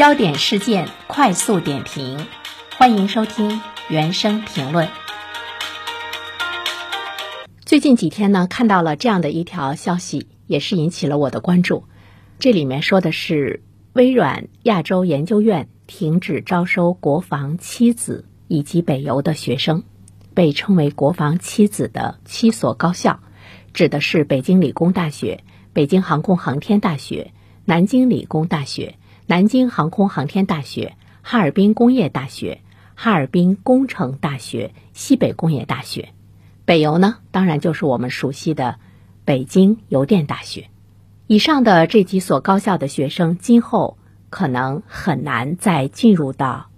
焦点事件快速点评，欢迎收听原声评论。最近几天呢，看到了这样的一条消息，也是引起了我的关注。这里面说的是微软亚洲研究院停止招收国防七子以及北邮的学生，被称为“国防七子”的七所高校，指的是北京理工大学、北京航空航天大学、南京理工大学。南京航空航天大学、哈尔滨工业大学、哈尔滨工程大学、西北工业大学，北邮呢，当然就是我们熟悉的北京邮电大学。以上的这几所高校的学生，今后可能很难再进入到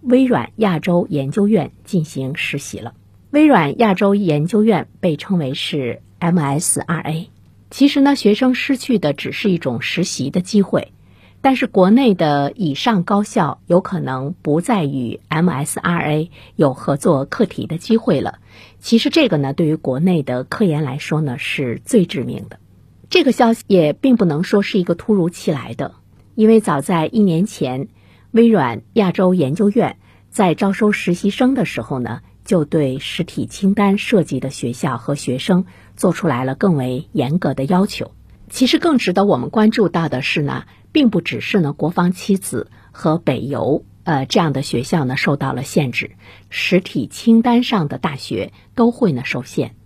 微软亚洲研究院进行实习了。微软亚洲研究院被称为是 MSRA，其实呢，学生失去的只是一种实习的机会。但是国内的以上高校有可能不再与 MSRA 有合作课题的机会了。其实这个呢，对于国内的科研来说呢，是最致命的。这个消息也并不能说是一个突如其来的，因为早在一年前，微软亚洲研究院在招收实习生的时候呢，就对实体清单涉及的学校和学生做出来了更为严格的要求。其实更值得我们关注到的是呢。并不只是呢，国防七子和北邮呃这样的学校呢受到了限制，实体清单上的大学都会呢受限。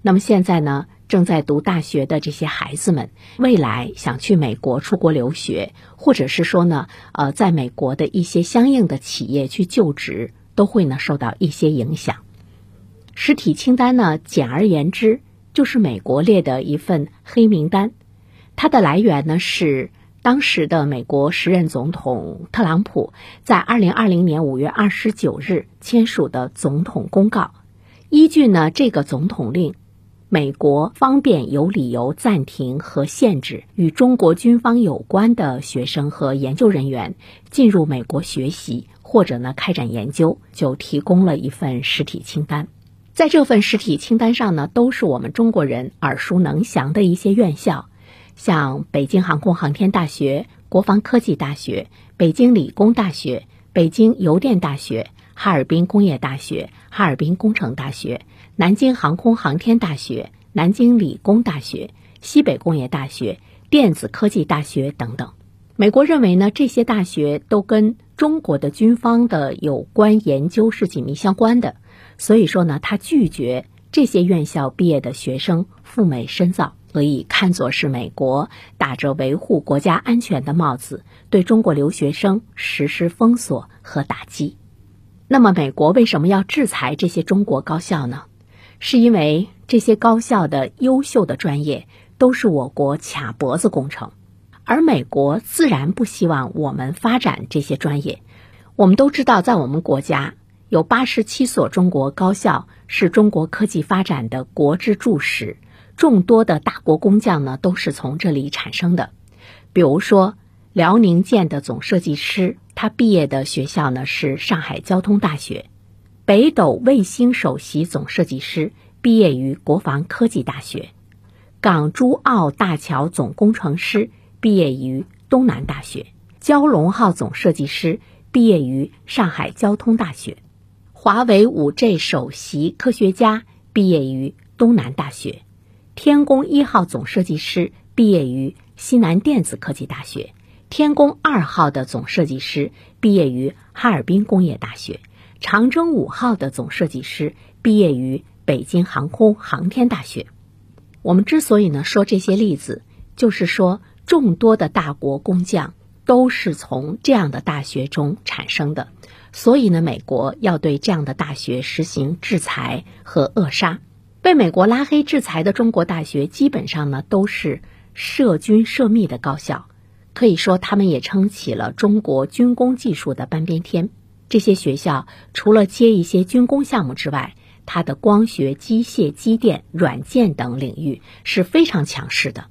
那么现在呢，正在读大学的这些孩子们，未来想去美国出国留学，或者是说呢，呃，在美国的一些相应的企业去就职，都会呢受到一些影响。实体清单呢，简而言之就是美国列的一份黑名单，它的来源呢是。当时的美国时任总统特朗普在二零二零年五月二十九日签署的总统公告，依据呢这个总统令，美国方便有理由暂停和限制与中国军方有关的学生和研究人员进入美国学习或者呢开展研究，就提供了一份实体清单。在这份实体清单上呢，都是我们中国人耳熟能详的一些院校。像北京航空航天大学、国防科技大学、北京理工大学、北京邮电大学、哈尔滨工业大学、哈尔滨工程大学、南京航空航天大学、南京理工大学、西北工业大学、电子科技大学等等。美国认为呢，这些大学都跟中国的军方的有关研究是紧密相关的，所以说呢，他拒绝这些院校毕业的学生赴美深造。可以看作是美国打着维护国家安全的帽子，对中国留学生实施封锁和打击。那么，美国为什么要制裁这些中国高校呢？是因为这些高校的优秀的专业都是我国卡脖子工程，而美国自然不希望我们发展这些专业。我们都知道，在我们国家有八十七所中国高校是中国科技发展的国之柱石。众多的大国工匠呢，都是从这里产生的。比如说，辽宁舰的总设计师，他毕业的学校呢是上海交通大学；北斗卫星首席总设计师毕业于国防科技大学；港珠澳大桥总工程师毕业于东南大学；蛟龙号总设计师毕业于上海交通大学；华为五 G 首席科学家毕业于东南大学。天宫一号总设计师毕业于西南电子科技大学，天宫二号的总设计师毕业于哈尔滨工业大学，长征五号的总设计师毕业于北京航空航天大学。我们之所以呢说这些例子，就是说众多的大国工匠都是从这样的大学中产生的，所以呢，美国要对这样的大学实行制裁和扼杀。被美国拉黑制裁的中国大学，基本上呢都是涉军涉密的高校，可以说他们也撑起了中国军工技术的半边天。这些学校除了接一些军工项目之外，它的光学、机械、机电、软件等领域是非常强势的，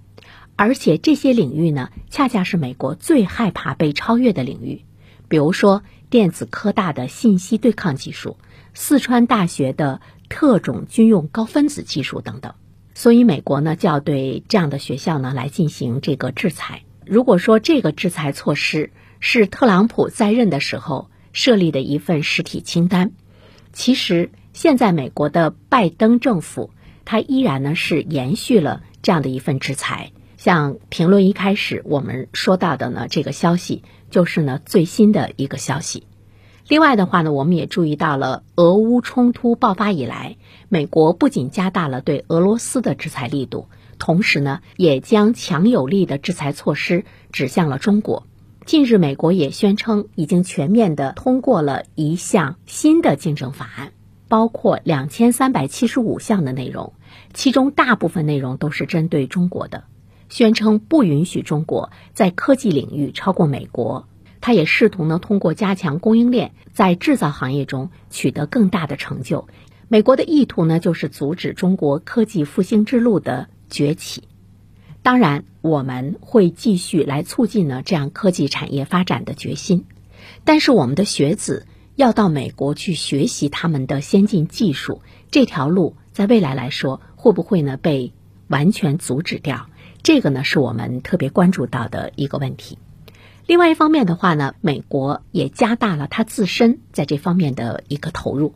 而且这些领域呢，恰恰是美国最害怕被超越的领域。比如说，电子科大的信息对抗技术，四川大学的。特种军用高分子技术等等，所以美国呢就要对这样的学校呢来进行这个制裁。如果说这个制裁措施是特朗普在任的时候设立的一份实体清单。其实现在美国的拜登政府，他依然呢是延续了这样的一份制裁。像评论一开始我们说到的呢，这个消息就是呢最新的一个消息。另外的话呢，我们也注意到了，俄乌冲突爆发以来，美国不仅加大了对俄罗斯的制裁力度，同时呢，也将强有力的制裁措施指向了中国。近日，美国也宣称已经全面的通过了一项新的竞争法案，包括两千三百七十五项的内容，其中大部分内容都是针对中国的。宣称不允许中国在科技领域超过美国，他也试图呢通过加强供应链，在制造行业中取得更大的成就。美国的意图呢就是阻止中国科技复兴之路的崛起。当然，我们会继续来促进呢这样科技产业发展的决心。但是，我们的学子要到美国去学习他们的先进技术，这条路在未来来说会不会呢被完全阻止掉？这个呢是我们特别关注到的一个问题。另外一方面的话呢，美国也加大了它自身在这方面的一个投入。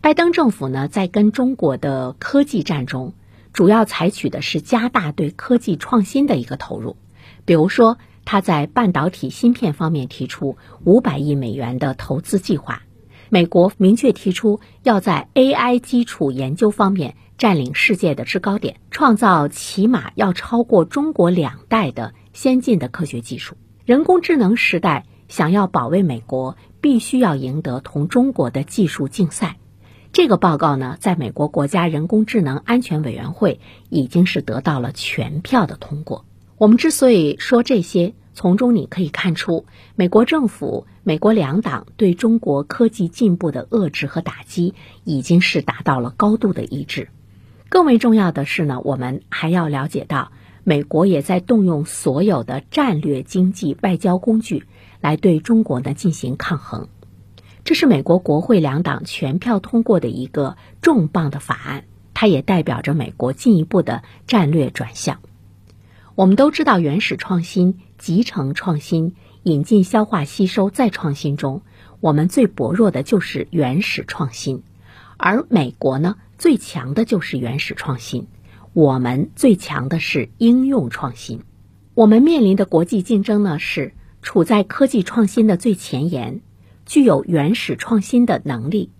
拜登政府呢在跟中国的科技战中，主要采取的是加大对科技创新的一个投入。比如说，他在半导体芯片方面提出五百亿美元的投资计划。美国明确提出要在 AI 基础研究方面。占领世界的制高点，创造起码要超过中国两代的先进的科学技术。人工智能时代想要保卫美国，必须要赢得同中国的技术竞赛。这个报告呢，在美国国家人工智能安全委员会已经是得到了全票的通过。我们之所以说这些，从中你可以看出，美国政府、美国两党对中国科技进步的遏制和打击，已经是达到了高度的一致。更为重要的是呢，我们还要了解到，美国也在动用所有的战略经济外交工具来对中国呢进行抗衡。这是美国国会两党全票通过的一个重磅的法案，它也代表着美国进一步的战略转向。我们都知道，原始创新、集成创新、引进、消化、吸收、再创新中，我们最薄弱的就是原始创新，而美国呢？最强的就是原始创新，我们最强的是应用创新。我们面临的国际竞争呢，是处在科技创新的最前沿，具有原始创新的能力。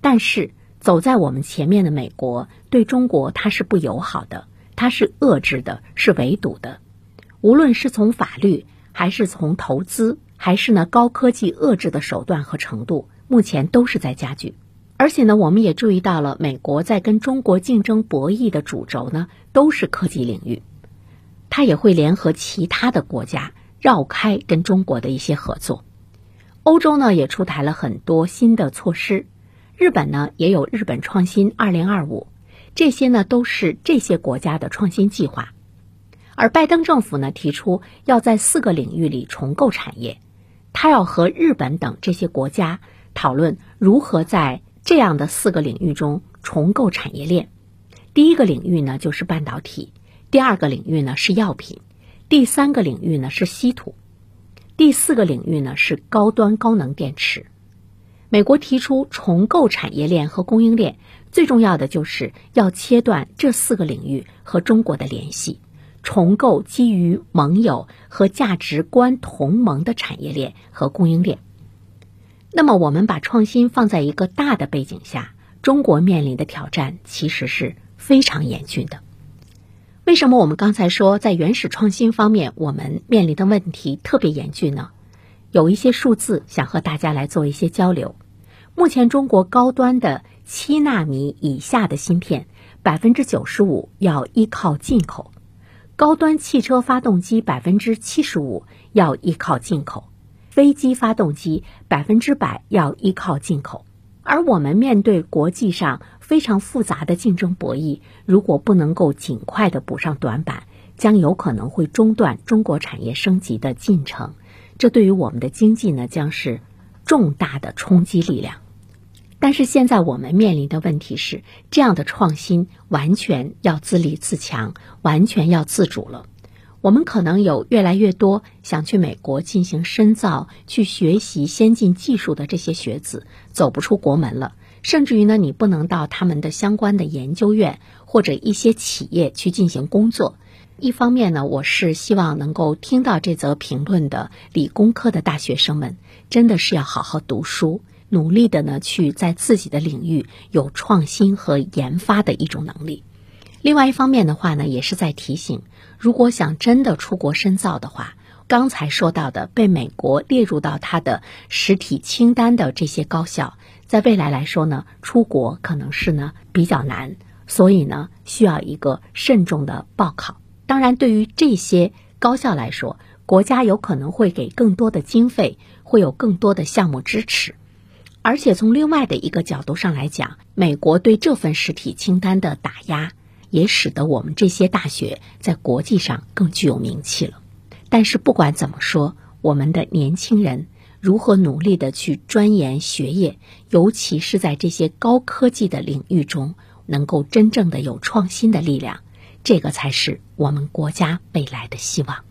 但是走在我们前面的美国对中国它是不友好的，它是遏制的，是围堵的。无论是从法律，还是从投资，还是呢高科技遏制的手段和程度，目前都是在加剧。而且呢，我们也注意到了，美国在跟中国竞争博弈的主轴呢，都是科技领域。它也会联合其他的国家绕开跟中国的一些合作。欧洲呢，也出台了很多新的措施。日本呢，也有日本创新二零二五，这些呢都是这些国家的创新计划。而拜登政府呢，提出要在四个领域里重构产业，他要和日本等这些国家讨论如何在。这样的四个领域中重构产业链，第一个领域呢就是半导体，第二个领域呢是药品，第三个领域呢是稀土，第四个领域呢是高端高能电池。美国提出重构产业链和供应链，最重要的就是要切断这四个领域和中国的联系，重构基于盟友和价值观同盟的产业链和供应链。那么，我们把创新放在一个大的背景下，中国面临的挑战其实是非常严峻的。为什么我们刚才说在原始创新方面，我们面临的问题特别严峻呢？有一些数字想和大家来做一些交流。目前，中国高端的七纳米以下的芯片，百分之九十五要依靠进口；高端汽车发动机百分之七十五要依靠进口。飞机发动机百分之百要依靠进口，而我们面对国际上非常复杂的竞争博弈，如果不能够尽快的补上短板，将有可能会中断中国产业升级的进程。这对于我们的经济呢，将是重大的冲击力量。但是现在我们面临的问题是，这样的创新完全要自立自强，完全要自主了。我们可能有越来越多想去美国进行深造、去学习先进技术的这些学子走不出国门了，甚至于呢，你不能到他们的相关的研究院或者一些企业去进行工作。一方面呢，我是希望能够听到这则评论的理工科的大学生们，真的是要好好读书，努力的呢去在自己的领域有创新和研发的一种能力。另外一方面的话呢，也是在提醒，如果想真的出国深造的话，刚才说到的被美国列入到它的实体清单的这些高校，在未来来说呢，出国可能是呢比较难，所以呢需要一个慎重的报考。当然，对于这些高校来说，国家有可能会给更多的经费，会有更多的项目支持。而且从另外的一个角度上来讲，美国对这份实体清单的打压。也使得我们这些大学在国际上更具有名气了。但是不管怎么说，我们的年轻人如何努力的去钻研学业，尤其是在这些高科技的领域中，能够真正的有创新的力量，这个才是我们国家未来的希望。